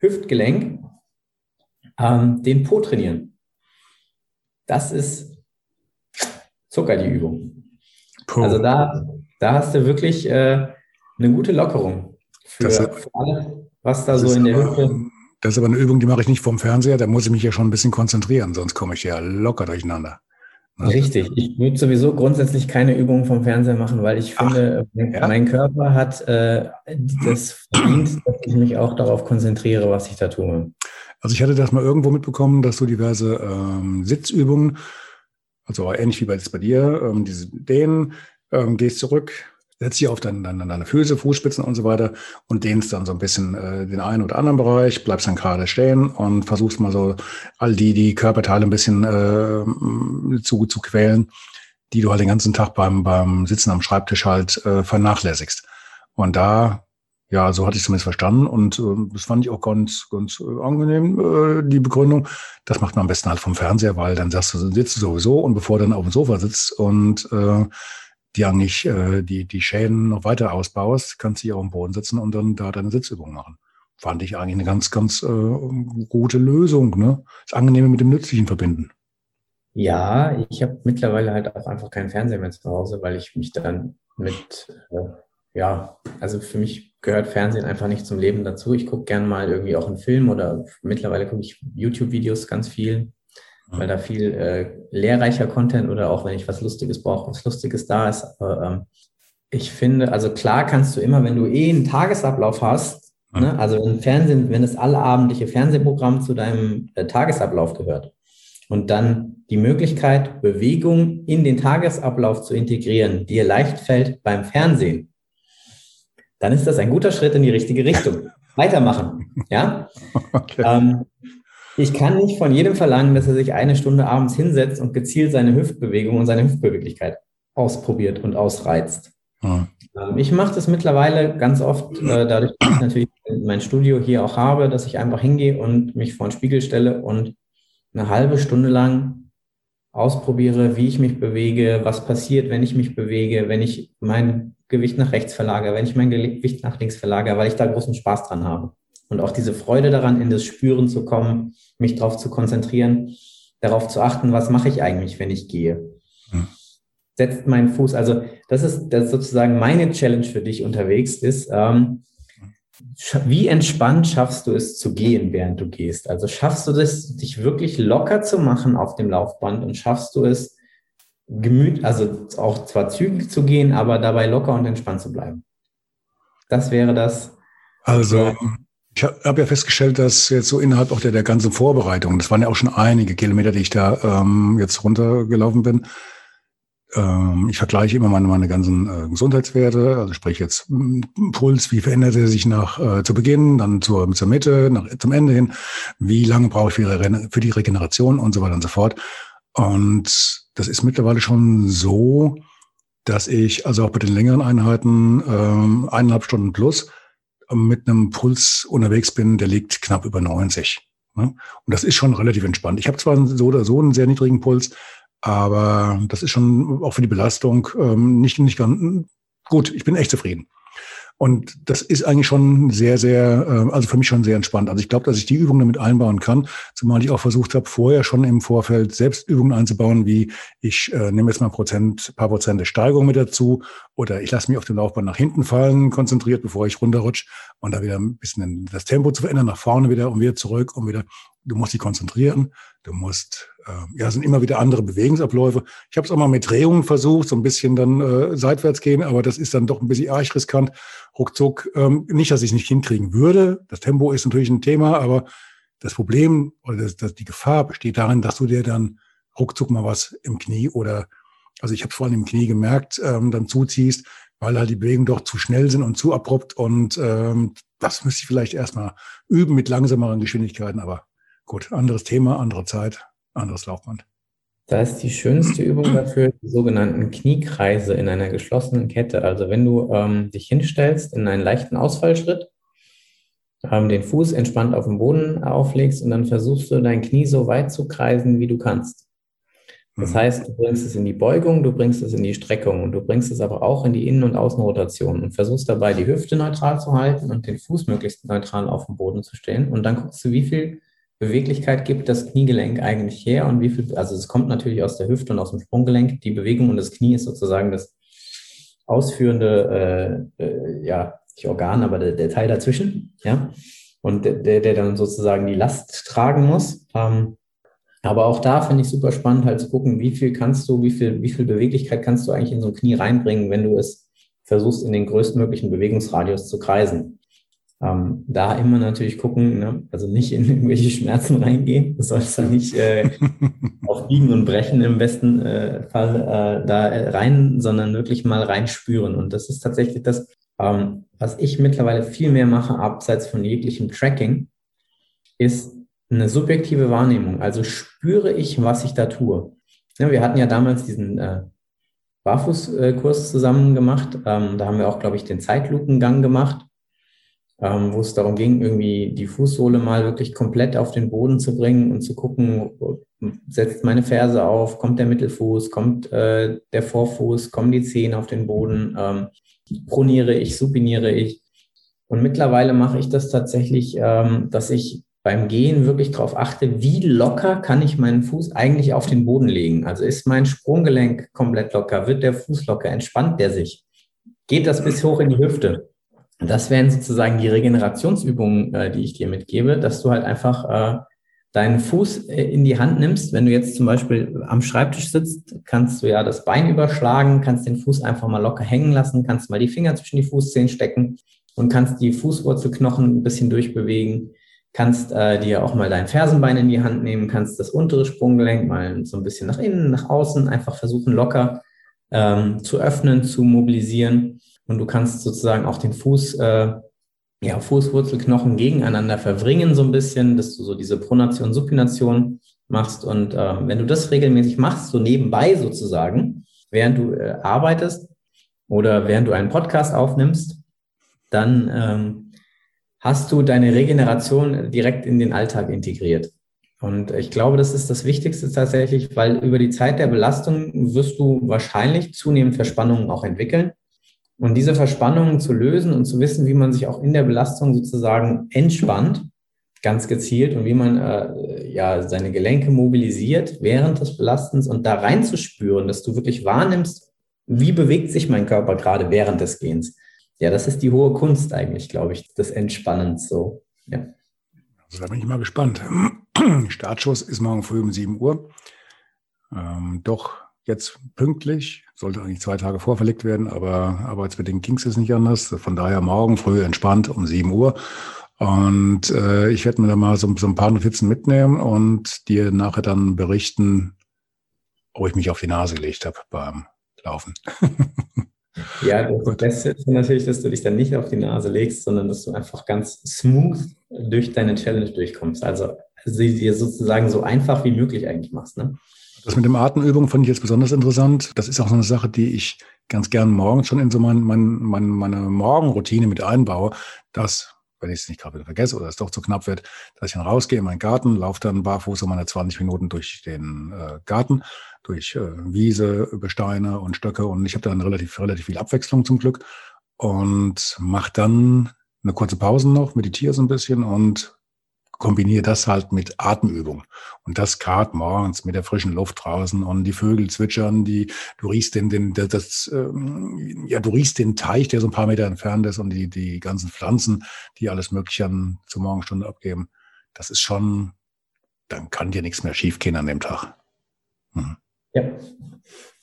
Hüftgelenk ähm, den Po trainieren. Das ist Zucker, die Übung. Po. Also da, da hast du wirklich äh, eine gute Lockerung für, das, für alles, was da so in der Hüfte. Das ist aber eine Übung, die mache ich nicht vom Fernseher, da muss ich mich ja schon ein bisschen konzentrieren, sonst komme ich ja locker durcheinander. Richtig. Ich würde sowieso grundsätzlich keine Übungen vom Fernseher machen, weil ich finde, Ach, ja? mein Körper hat äh, das verdient, dass ich mich auch darauf konzentriere, was ich da tue. Also ich hatte das mal irgendwo mitbekommen, dass du diverse ähm, Sitzübungen, also ähnlich wie bei, bei dir, ähm, diese Dehnen, ähm, gehst zurück, setzt dich auf deine, deine, deine Füße, Fußspitzen und so weiter und dehnst dann so ein bisschen äh, den einen oder anderen Bereich, bleibst dann gerade stehen und versuchst mal so all die, die Körperteile ein bisschen äh, zu, zu quälen, die du halt den ganzen Tag beim, beim Sitzen am Schreibtisch halt äh, vernachlässigst. Und da, ja, so hatte ich es zumindest verstanden und äh, das fand ich auch ganz, ganz äh, angenehm, äh, die Begründung. Das macht man am besten halt vom Fernseher, weil dann sagst du, sitzt du sowieso und bevor du dann auf dem Sofa sitzt und äh, die eigentlich äh, die, die Schäden noch weiter ausbaust, kannst du hier auf dem Boden sitzen und dann da deine Sitzübung machen. Fand ich eigentlich eine ganz, ganz äh, gute Lösung. Ne? Das Angenehme mit dem Nützlichen verbinden. Ja, ich habe mittlerweile halt auch einfach keinen Fernseher mehr zu Hause, weil ich mich dann mit, äh, ja, also für mich gehört Fernsehen einfach nicht zum Leben dazu. Ich gucke gern mal irgendwie auch einen Film oder mittlerweile gucke ich YouTube-Videos ganz viel weil da viel äh, lehrreicher Content oder auch wenn ich was Lustiges brauche, was Lustiges da ist. Aber ähm, ich finde, also klar kannst du immer, wenn du eh einen Tagesablauf hast, mhm. ne, also wenn Fernsehen, wenn das allabendliche Fernsehprogramm zu deinem äh, Tagesablauf gehört und dann die Möglichkeit, Bewegung in den Tagesablauf zu integrieren, dir leicht fällt beim Fernsehen, dann ist das ein guter Schritt in die richtige Richtung. [LAUGHS] Weitermachen, ja. Okay. Ähm, ich kann nicht von jedem verlangen, dass er sich eine Stunde abends hinsetzt und gezielt seine Hüftbewegung und seine Hüftbeweglichkeit ausprobiert und ausreizt. Ja. Ähm, ich mache das mittlerweile ganz oft, äh, dadurch, dass ich natürlich mein Studio hier auch habe, dass ich einfach hingehe und mich vor den Spiegel stelle und eine halbe Stunde lang ausprobiere, wie ich mich bewege, was passiert, wenn ich mich bewege, wenn ich mein Gewicht nach rechts verlagere, wenn ich mein Gewicht nach links verlagere, weil ich da großen Spaß dran habe. Und auch diese Freude daran, in das Spüren zu kommen, mich darauf zu konzentrieren, darauf zu achten, was mache ich eigentlich, wenn ich gehe. Hm. Setzt meinen Fuß, also das ist, das ist sozusagen meine Challenge für dich unterwegs ist, ähm, wie entspannt schaffst du es zu gehen, während du gehst? Also schaffst du das, dich wirklich locker zu machen auf dem Laufband und schaffst du es, gemüt, also auch zwar zügig zu gehen, aber dabei locker und entspannt zu bleiben? Das wäre das. Also, ich habe hab ja festgestellt, dass jetzt so innerhalb auch der, der ganzen Vorbereitung, das waren ja auch schon einige Kilometer, die ich da ähm, jetzt runtergelaufen bin, ähm, ich vergleiche immer meine, meine ganzen äh, Gesundheitswerte, also sprich jetzt hm, Puls, wie verändert er sich nach äh, zu Beginn, dann zur, zur Mitte, nach, zum Ende hin, wie lange brauche ich für, für die Regeneration und so weiter und so fort. Und das ist mittlerweile schon so, dass ich also auch bei den längeren Einheiten ähm, eineinhalb Stunden plus mit einem Puls unterwegs bin, der liegt knapp über 90. Ne? Und das ist schon relativ entspannt. Ich habe zwar so oder so einen sehr niedrigen Puls, aber das ist schon auch für die Belastung ähm, nicht, nicht ganz gut. Ich bin echt zufrieden. Und das ist eigentlich schon sehr, sehr, äh, also für mich schon sehr entspannt. Also ich glaube, dass ich die Übung damit einbauen kann, zumal ich auch versucht habe, vorher schon im Vorfeld selbst Übungen einzubauen, wie ich äh, nehme jetzt mal Prozent, paar Prozent der Steigung mit dazu oder ich lasse mich auf dem Laufband nach hinten fallen, konzentriert, bevor ich runterrutsche und da wieder ein bisschen das Tempo zu verändern, nach vorne wieder und wieder zurück und wieder. Du musst dich konzentrieren, du musst äh, ja, sind immer wieder andere Bewegungsabläufe. Ich habe es auch mal mit Drehungen versucht, so ein bisschen dann äh, seitwärts gehen, aber das ist dann doch ein bisschen arg riskant. Ruckzuck, ähm, nicht, dass ich es nicht hinkriegen würde. Das Tempo ist natürlich ein Thema, aber das Problem oder das, das, die Gefahr besteht darin, dass du dir dann ruckzuck mal was im Knie oder, also ich habe vor allem im Knie gemerkt, ähm, dann zuziehst, weil halt die Bewegungen doch zu schnell sind und zu abrupt und ähm, das müsste ich vielleicht erstmal üben mit langsameren Geschwindigkeiten, aber gut, anderes Thema, andere Zeit anderes Laufband. Da ist die schönste Übung dafür die sogenannten Kniekreise in einer geschlossenen Kette. Also wenn du ähm, dich hinstellst in einen leichten Ausfallschritt, ähm, den Fuß entspannt auf den Boden auflegst und dann versuchst du dein Knie so weit zu kreisen, wie du kannst. Das mhm. heißt, du bringst es in die Beugung, du bringst es in die Streckung und du bringst es aber auch in die Innen- und Außenrotation und versuchst dabei die Hüfte neutral zu halten und den Fuß möglichst neutral auf dem Boden zu stellen. Und dann guckst du, wie viel Beweglichkeit gibt das Kniegelenk eigentlich her und wie viel, also es kommt natürlich aus der Hüfte und aus dem Sprunggelenk, die Bewegung und das Knie ist sozusagen das ausführende, äh, äh, ja, nicht Organ, aber der, der, Teil dazwischen, ja, und der, der dann sozusagen die Last tragen muss. Ähm, aber auch da finde ich super spannend, halt zu gucken, wie viel kannst du, wie viel, wie viel Beweglichkeit kannst du eigentlich in so ein Knie reinbringen, wenn du es versuchst, in den größtmöglichen Bewegungsradius zu kreisen. Ähm, da immer natürlich gucken, ne? also nicht in irgendwelche Schmerzen reingehen. Du sollst da nicht äh, [LAUGHS] auf Biegen und Brechen im besten äh, Fall äh, da rein, sondern wirklich mal reinspüren. Und das ist tatsächlich das, ähm, was ich mittlerweile viel mehr mache, abseits von jeglichem Tracking, ist eine subjektive Wahrnehmung. Also spüre ich, was ich da tue. Ja, wir hatten ja damals diesen äh, Barfußkurs zusammen gemacht. Ähm, da haben wir auch, glaube ich, den Zeitlupengang gemacht wo es darum ging, irgendwie die Fußsohle mal wirklich komplett auf den Boden zu bringen und zu gucken, setzt meine Ferse auf, kommt der Mittelfuß, kommt äh, der Vorfuß, kommen die Zehen auf den Boden, ähm, proniere ich, supiniere ich. Und mittlerweile mache ich das tatsächlich, ähm, dass ich beim Gehen wirklich darauf achte, wie locker kann ich meinen Fuß eigentlich auf den Boden legen. Also ist mein Sprunggelenk komplett locker, wird der Fuß locker, entspannt der sich, geht das bis hoch in die Hüfte. Das wären sozusagen die Regenerationsübungen, äh, die ich dir mitgebe, dass du halt einfach äh, deinen Fuß äh, in die Hand nimmst. Wenn du jetzt zum Beispiel am Schreibtisch sitzt, kannst du ja das Bein überschlagen, kannst den Fuß einfach mal locker hängen lassen, kannst mal die Finger zwischen die Fußzehen stecken und kannst die Fußwurzelknochen ein bisschen durchbewegen, kannst äh, dir auch mal dein Fersenbein in die Hand nehmen, kannst das untere Sprunggelenk mal so ein bisschen nach innen, nach außen einfach versuchen locker ähm, zu öffnen, zu mobilisieren und du kannst sozusagen auch den Fuß, äh, ja, Fußwurzelknochen gegeneinander verbringen so ein bisschen, dass du so diese Pronation, Supination machst. Und äh, wenn du das regelmäßig machst, so nebenbei sozusagen, während du äh, arbeitest oder während du einen Podcast aufnimmst, dann ähm, hast du deine Regeneration direkt in den Alltag integriert. Und ich glaube, das ist das Wichtigste tatsächlich, weil über die Zeit der Belastung wirst du wahrscheinlich zunehmend Verspannungen auch entwickeln. Und diese Verspannungen zu lösen und zu wissen, wie man sich auch in der Belastung sozusagen entspannt, ganz gezielt und wie man äh, ja seine Gelenke mobilisiert während des Belastens und da reinzuspüren, dass du wirklich wahrnimmst, wie bewegt sich mein Körper gerade während des Gehens. Ja, das ist die hohe Kunst eigentlich, glaube ich, des Entspannens so. Ja. Also da bin ich mal gespannt. [CLEARS THROAT] Startschuss ist morgen früh um 7 Uhr. Ähm, doch jetzt pünktlich, sollte eigentlich zwei Tage vorverlegt werden, aber arbeitsbedingt ging es nicht anders. Von daher morgen früh entspannt um 7 Uhr. Und äh, ich werde mir da mal so, so ein paar Notizen mitnehmen und dir nachher dann berichten, ob ich mich auf die Nase gelegt habe beim Laufen. [LAUGHS] Ja, das Gut. Beste ist natürlich, dass du dich dann nicht auf die Nase legst, sondern dass du einfach ganz smooth durch deine Challenge durchkommst. Also sie dir sozusagen so einfach wie möglich eigentlich machst. Ne? Das mit dem Atemübung fand ich jetzt besonders interessant. Das ist auch so eine Sache, die ich ganz gern morgens schon in so mein, mein, mein, meine Morgenroutine mit einbaue, dass wenn ich es nicht gerade wieder vergesse oder es doch zu knapp wird, dass ich dann rausgehe in meinen Garten, laufe dann barfuß um meine 20 Minuten durch den äh, Garten, durch äh, Wiese, über Steine und Stöcke und ich habe dann relativ, relativ viel Abwechslung zum Glück und mache dann eine kurze Pause noch, meditiere so ein bisschen und kombiniere das halt mit Atemübung. Und das gerade morgens mit der frischen Luft draußen und die Vögel zwitschern, die, du riechst den, den, das, ähm, ja, du riechst den Teich, der so ein paar Meter entfernt ist und die, die ganzen Pflanzen, die alles Mögliche an, zur Morgenstunde abgeben. Das ist schon, dann kann dir nichts mehr schiefgehen an dem Tag. Mhm. Ja.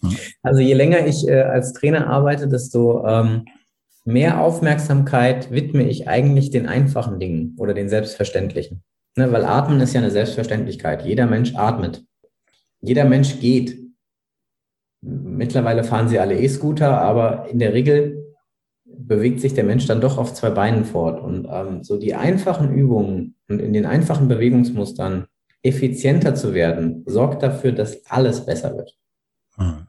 Mhm. Also je länger ich äh, als Trainer arbeite, desto ähm, mehr Aufmerksamkeit widme ich eigentlich den einfachen Dingen oder den selbstverständlichen. Ne, weil Atmen ist ja eine Selbstverständlichkeit. Jeder Mensch atmet. Jeder Mensch geht. Mittlerweile fahren sie alle E-Scooter, aber in der Regel bewegt sich der Mensch dann doch auf zwei Beinen fort. Und ähm, so die einfachen Übungen und in den einfachen Bewegungsmustern effizienter zu werden, sorgt dafür, dass alles besser wird. Mhm.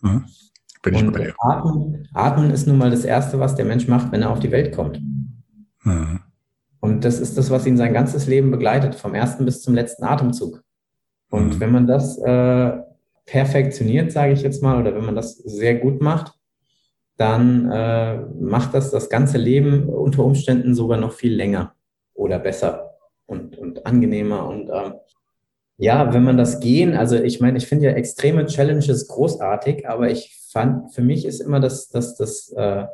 Mhm. Bin ich bei dir. Atmen, Atmen ist nun mal das Erste, was der Mensch macht, wenn er auf die Welt kommt. Mhm. Und das ist das, was ihn sein ganzes Leben begleitet, vom ersten bis zum letzten Atemzug. Und mhm. wenn man das äh, perfektioniert, sage ich jetzt mal, oder wenn man das sehr gut macht, dann äh, macht das das ganze Leben unter Umständen sogar noch viel länger oder besser und, und angenehmer. Und äh, ja, wenn man das gehen, also ich meine, ich finde ja extreme Challenges großartig, aber ich fand, für mich ist immer das, das, das, äh,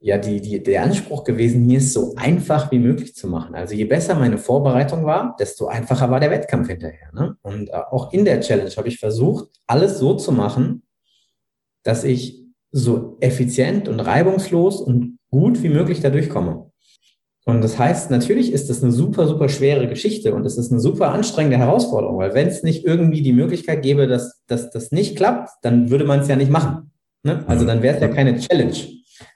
ja, die, die, der Anspruch gewesen, mir es so einfach wie möglich zu machen. Also je besser meine Vorbereitung war, desto einfacher war der Wettkampf hinterher. Ne? Und äh, auch in der Challenge habe ich versucht, alles so zu machen, dass ich so effizient und reibungslos und gut wie möglich da durchkomme. Und das heißt, natürlich ist das eine super, super schwere Geschichte und es ist eine super anstrengende Herausforderung, weil wenn es nicht irgendwie die Möglichkeit gäbe, dass, dass das nicht klappt, dann würde man es ja nicht machen. Ne? Also dann wäre es ja keine Challenge.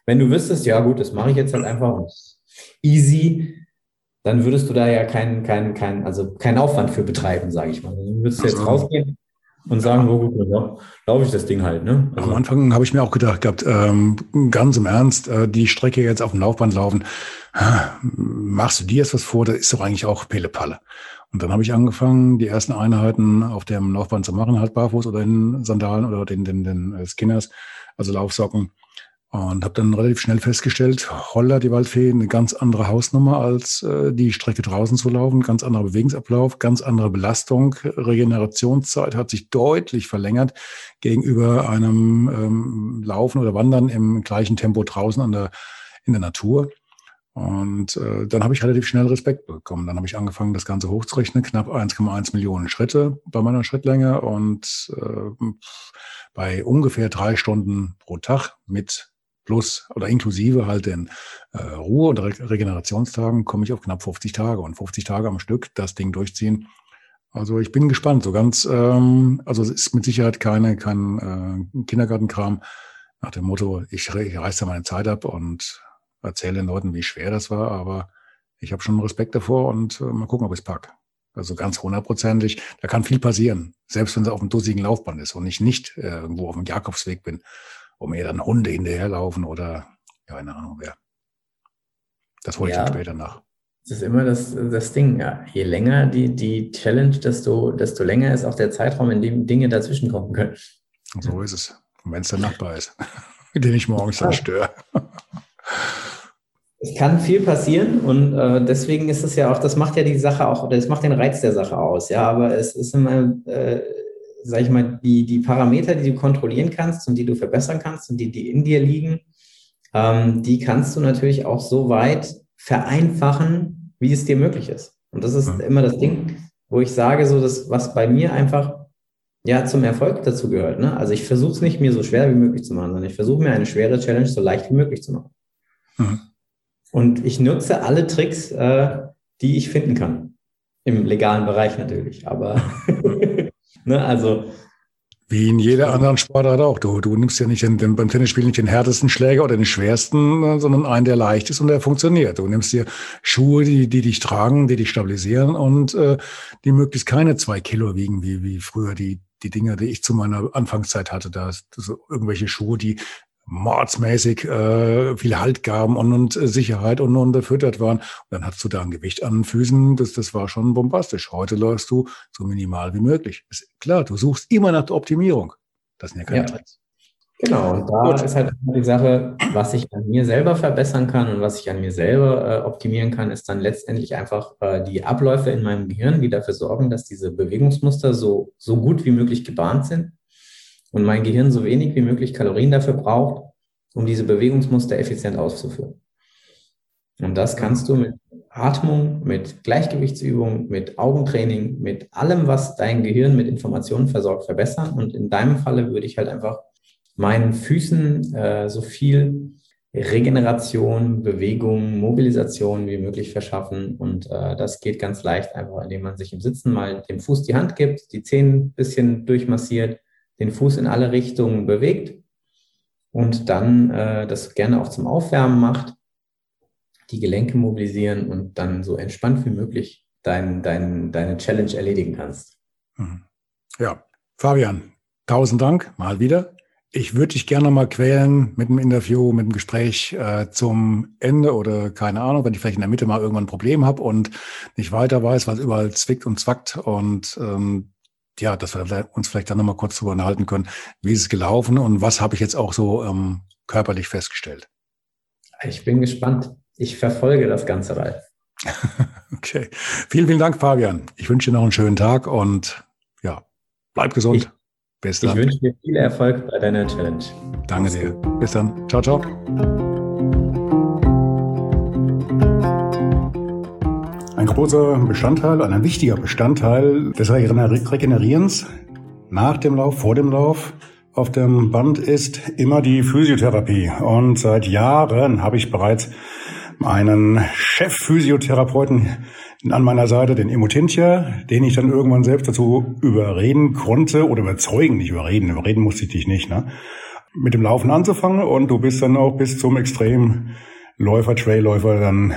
Wenn du wüsstest, ja gut, das mache ich jetzt halt einfach und easy, dann würdest du da ja keinen, keinen, keinen, also keinen Aufwand für betreiben, sage ich mal. Du würdest jetzt rausgehen und sagen, wo gut, ja, laufe ich das Ding halt. Ne? Also Am Anfang habe ich mir auch gedacht gehabt, ähm, ganz im Ernst, äh, die Strecke jetzt auf dem Laufband laufen, machst du dir jetzt was vor? Das ist doch eigentlich auch Pille-Palle. Und dann habe ich angefangen, die ersten Einheiten auf dem Laufband zu machen, halt barfuß oder in Sandalen oder den, den, den Skinners, also Laufsocken. Und habe dann relativ schnell festgestellt, holla, die Waldfee, eine ganz andere Hausnummer als äh, die Strecke draußen zu laufen, ganz anderer Bewegungsablauf, ganz andere Belastung. Regenerationszeit hat sich deutlich verlängert gegenüber einem ähm, Laufen oder Wandern im gleichen Tempo draußen an der, in der Natur. Und äh, dann habe ich relativ schnell Respekt bekommen. Dann habe ich angefangen, das Ganze hochzurechnen, knapp 1,1 Millionen Schritte bei meiner Schrittlänge und äh, bei ungefähr drei Stunden pro Tag mit plus oder inklusive halt den äh, Ruhe- oder Re Regenerationstagen komme ich auf knapp 50 Tage und 50 Tage am Stück das Ding durchziehen. Also ich bin gespannt. So ganz, ähm, also es ist mit Sicherheit keine kein äh, Kindergartenkram nach dem Motto, ich, ich reiße meine Zeit ab und erzähle den Leuten, wie schwer das war, aber ich habe schon Respekt davor und äh, mal gucken, ob ich es pack. Also ganz hundertprozentig, da kann viel passieren, selbst wenn es auf einem dussigen Laufband ist und ich nicht äh, irgendwo auf dem Jakobsweg bin, wo mir dann Hunde hinterherlaufen oder keine Ahnung wer. Das hole ich ja, dann später nach. Das ist immer das, das Ding, ja. Je länger die, die Challenge, desto, desto länger ist auch der Zeitraum, in dem Dinge dazwischen kommen können. So ist es. Und wenn es der Nachbar ist. [LAUGHS] den ich morgens dann störe. [LAUGHS] Es kann viel passieren und äh, deswegen ist es ja auch, das macht ja die Sache auch, oder das macht den Reiz der Sache aus, ja, aber es ist immer, äh, sag ich mal, die, die Parameter, die du kontrollieren kannst und die du verbessern kannst und die, die in dir liegen, ähm, die kannst du natürlich auch so weit vereinfachen, wie es dir möglich ist. Und das ist ja. immer das Ding, wo ich sage, so das, was bei mir einfach ja zum Erfolg dazu gehört. Ne? Also ich versuche es nicht mir so schwer wie möglich zu machen, sondern ich versuche mir eine schwere Challenge so leicht wie möglich zu machen. Mhm. Und ich nutze alle Tricks, äh, die ich finden kann. Im legalen Bereich natürlich. Aber [LAUGHS] [LAUGHS] ne, also wie in jeder anderen Sportart auch. Du, du nimmst ja nicht den, den, beim Tennisspiel nicht den härtesten Schläger oder den schwersten, äh, sondern einen, der leicht ist und der funktioniert. Du nimmst dir Schuhe, die, die dich tragen, die dich stabilisieren und äh, die möglichst keine zwei Kilo wiegen, wie, wie früher die, die Dinger, die ich zu meiner Anfangszeit hatte. Da so irgendwelche Schuhe, die mordsmäßig äh, viel Halt gaben und, und äh, Sicherheit und unterfüttert waren. Und dann hast du da ein Gewicht an den Füßen, das, das war schon bombastisch. Heute läufst du so minimal wie möglich. Ist klar, du suchst immer nach der Optimierung. Das sind ja keine ja. Trends. Genau, und da Gut. ist halt die Sache, was ich an mir selber verbessern kann und was ich an mir selber äh, optimieren kann, ist dann letztendlich einfach äh, die Abläufe in meinem Gehirn, die dafür sorgen, dass diese Bewegungsmuster so, so gut wie möglich gebahnt sind und mein Gehirn so wenig wie möglich Kalorien dafür braucht, um diese Bewegungsmuster effizient auszuführen. Und das kannst du mit Atmung, mit Gleichgewichtsübungen, mit Augentraining, mit allem, was dein Gehirn mit Informationen versorgt, verbessern. Und in deinem Falle würde ich halt einfach meinen Füßen äh, so viel Regeneration, Bewegung, Mobilisation wie möglich verschaffen. Und äh, das geht ganz leicht, einfach indem man sich im Sitzen mal dem Fuß die Hand gibt, die Zehen ein bisschen durchmassiert, den Fuß in alle Richtungen bewegt und dann äh, das gerne auch zum Aufwärmen macht, die Gelenke mobilisieren und dann so entspannt wie möglich dein, dein, deine Challenge erledigen kannst. Mhm. Ja, Fabian, tausend Dank mal wieder. Ich würde dich gerne mal quälen mit einem Interview, mit einem Gespräch äh, zum Ende oder keine Ahnung, wenn ich vielleicht in der Mitte mal irgendwann ein Problem habe und nicht weiter weiß, was überall zwickt und zwackt und ähm, ja, dass wir uns vielleicht dann nochmal kurz darüber unterhalten können, wie ist es gelaufen und was habe ich jetzt auch so ähm, körperlich festgestellt. Ich bin gespannt. Ich verfolge das Ganze, Ralf. [LAUGHS] okay. Vielen, vielen Dank, Fabian. Ich wünsche dir noch einen schönen Tag und ja, bleib gesund. Ich, Bis dann. Ich wünsche dir viel Erfolg bei deiner Challenge. Danke dir. Bis dann. Ciao, ciao. Ein großer Bestandteil, ein wichtiger Bestandteil des Regenerierens nach dem Lauf, vor dem Lauf auf dem Band ist immer die Physiotherapie. Und seit Jahren habe ich bereits einen Chef-Physiotherapeuten an meiner Seite, den Emotintia, den ich dann irgendwann selbst dazu überreden konnte oder überzeugen, nicht überreden, überreden musste ich dich nicht, ne? mit dem Laufen anzufangen und du bist dann auch bis zum Extremläufer, Trailläufer dann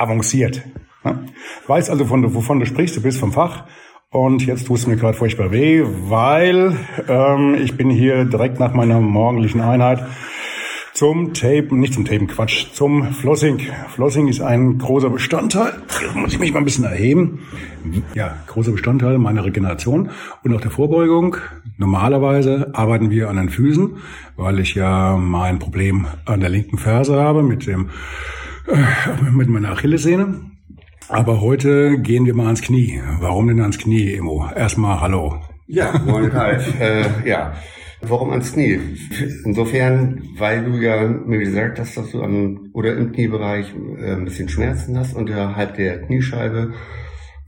avanciert. Ne? Weiß also, von, wovon du sprichst, du bist vom Fach. Und jetzt tust du mir gerade furchtbar weh, weil ähm, ich bin hier direkt nach meiner morgendlichen Einheit zum Tapen, nicht zum Tapen, Quatsch, zum Flossing. Flossing ist ein großer Bestandteil, muss ich mich mal ein bisschen erheben, ja, großer Bestandteil meiner Regeneration und auch der Vorbeugung. Normalerweise arbeiten wir an den Füßen, weil ich ja mein Problem an der linken Ferse habe mit dem äh, mit meiner Achillessehne. Aber heute gehen wir mal ans Knie. Warum denn ans Knie, Emo? Erstmal Hallo. Ja, moin Ralf. äh, ja, warum ans Knie? Insofern, weil du ja mir gesagt hast, dass du am oder im Kniebereich äh, ein bisschen Schmerzen hast unterhalb der Kniescheibe.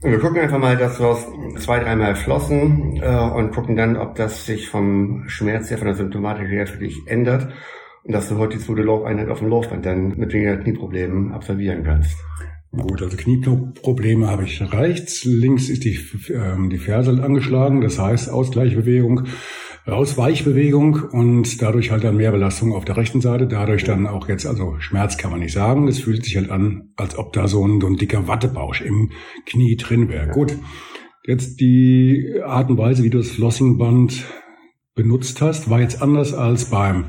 Und wir gucken einfach mal, dass wir aus zwei, dreimal flossen äh, und gucken dann, ob das sich vom Schmerz her, von der Symptomatik her für dich ändert dass du heute die zweite Laufeinheit auf dem Laufband dann mit weniger Knieproblemen absolvieren kannst. Gut, also Knieprobleme habe ich rechts, links ist die, ähm, die Ferse angeschlagen, das heißt Ausgleichbewegung, Ausweichbewegung und dadurch halt dann mehr Belastung auf der rechten Seite, dadurch dann auch jetzt, also Schmerz kann man nicht sagen, es fühlt sich halt an, als ob da so ein, so ein dicker Wattebausch im Knie drin wäre. Gut, jetzt die Art und Weise, wie du das Flossingband benutzt hast, war jetzt anders als beim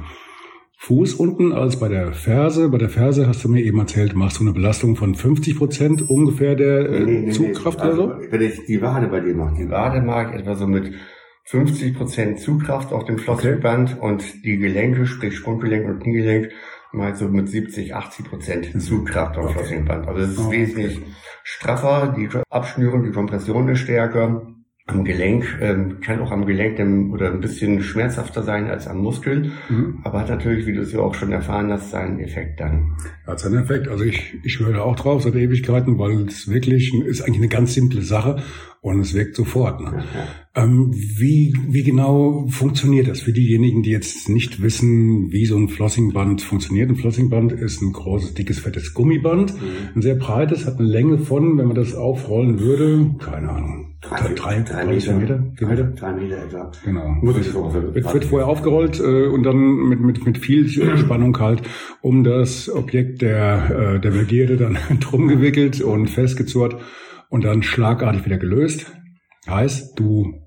Fuß unten als bei der Ferse. Bei der Ferse hast du mir eben erzählt, machst du eine Belastung von 50 Prozent ungefähr der äh, nee, nee, Zugkraft nee. Also, oder so? Wenn ich die Wade bei dir mache, die Wade mag ich etwa so mit 50 Prozent Zugkraft auf dem Flossband okay. und die Gelenke, sprich Sprunggelenk und Kniegelenk, mal so mit 70, 80 Prozent Zugkraft auf okay. Flossband. Also es ist okay. wesentlich straffer, die Abschnürung, die Kompression ist stärker am Gelenk, ähm, kann auch am Gelenk dem, oder ein bisschen schmerzhafter sein als am Muskel, mhm. aber hat natürlich, wie du es ja auch schon erfahren hast, seinen Effekt dann. Hat seinen Effekt. Also ich, ich höre da auch drauf seit Ewigkeiten, weil es wirklich ist eigentlich eine ganz simple Sache und es wirkt sofort. Ne? Ähm, wie, wie genau funktioniert das für diejenigen, die jetzt nicht wissen, wie so ein Flossingband funktioniert? Ein Flossingband ist ein großes, dickes, fettes Gummiband, mhm. ein sehr breites, hat eine Länge von, wenn man das aufrollen würde, keine Ahnung, Drei, drei, drei, Meter, Meter, vier Meter? Drei Meter etwa. Genau. Muss ich wird, wird vorher aufgerollt äh, und dann mit, mit, mit viel Spannung halt um das Objekt der, äh, der Begierde dann [LAUGHS] drum gewickelt und festgezurrt und dann schlagartig wieder gelöst. Heißt, du...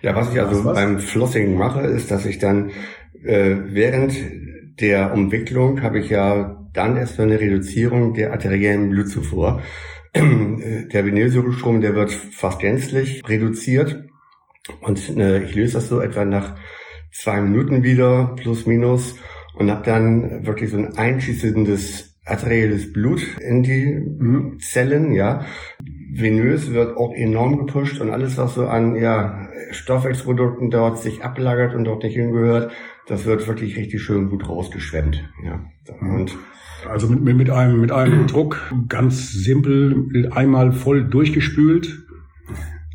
Ja, was ich also was? beim Flossing mache, ist, dass ich dann äh, während der Umwicklung habe ich ja dann erst eine Reduzierung der arteriellen Blutzufuhr. Der Vinylsäurestrom, der wird fast gänzlich reduziert. Und äh, ich löse das so etwa nach zwei Minuten wieder, plus minus, und habe dann wirklich so ein einschießendes arterielles Blut in die mhm. Zellen, ja. Venös wird auch enorm gepusht und alles, was so an ja, Stoffwechselprodukten dort sich ablagert und dort nicht hingehört, das wird wirklich richtig schön gut rausgeschwemmt. Ja. Mhm. Und also mit, mit, einem, mit einem [CLEARS THROAT] Druck, ganz simpel, einmal voll durchgespült.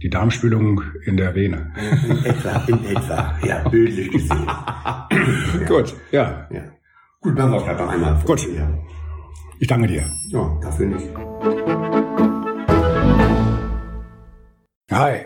Die Darmspülung in der Vene. In etwa, in etwa, ja, bildlich gesehen. [CLEARS THROAT] Gut, ja. ja. Gut, dann wir es einmal. Gut. Ja. Ich danke dir. Ja, dafür nicht. Hi.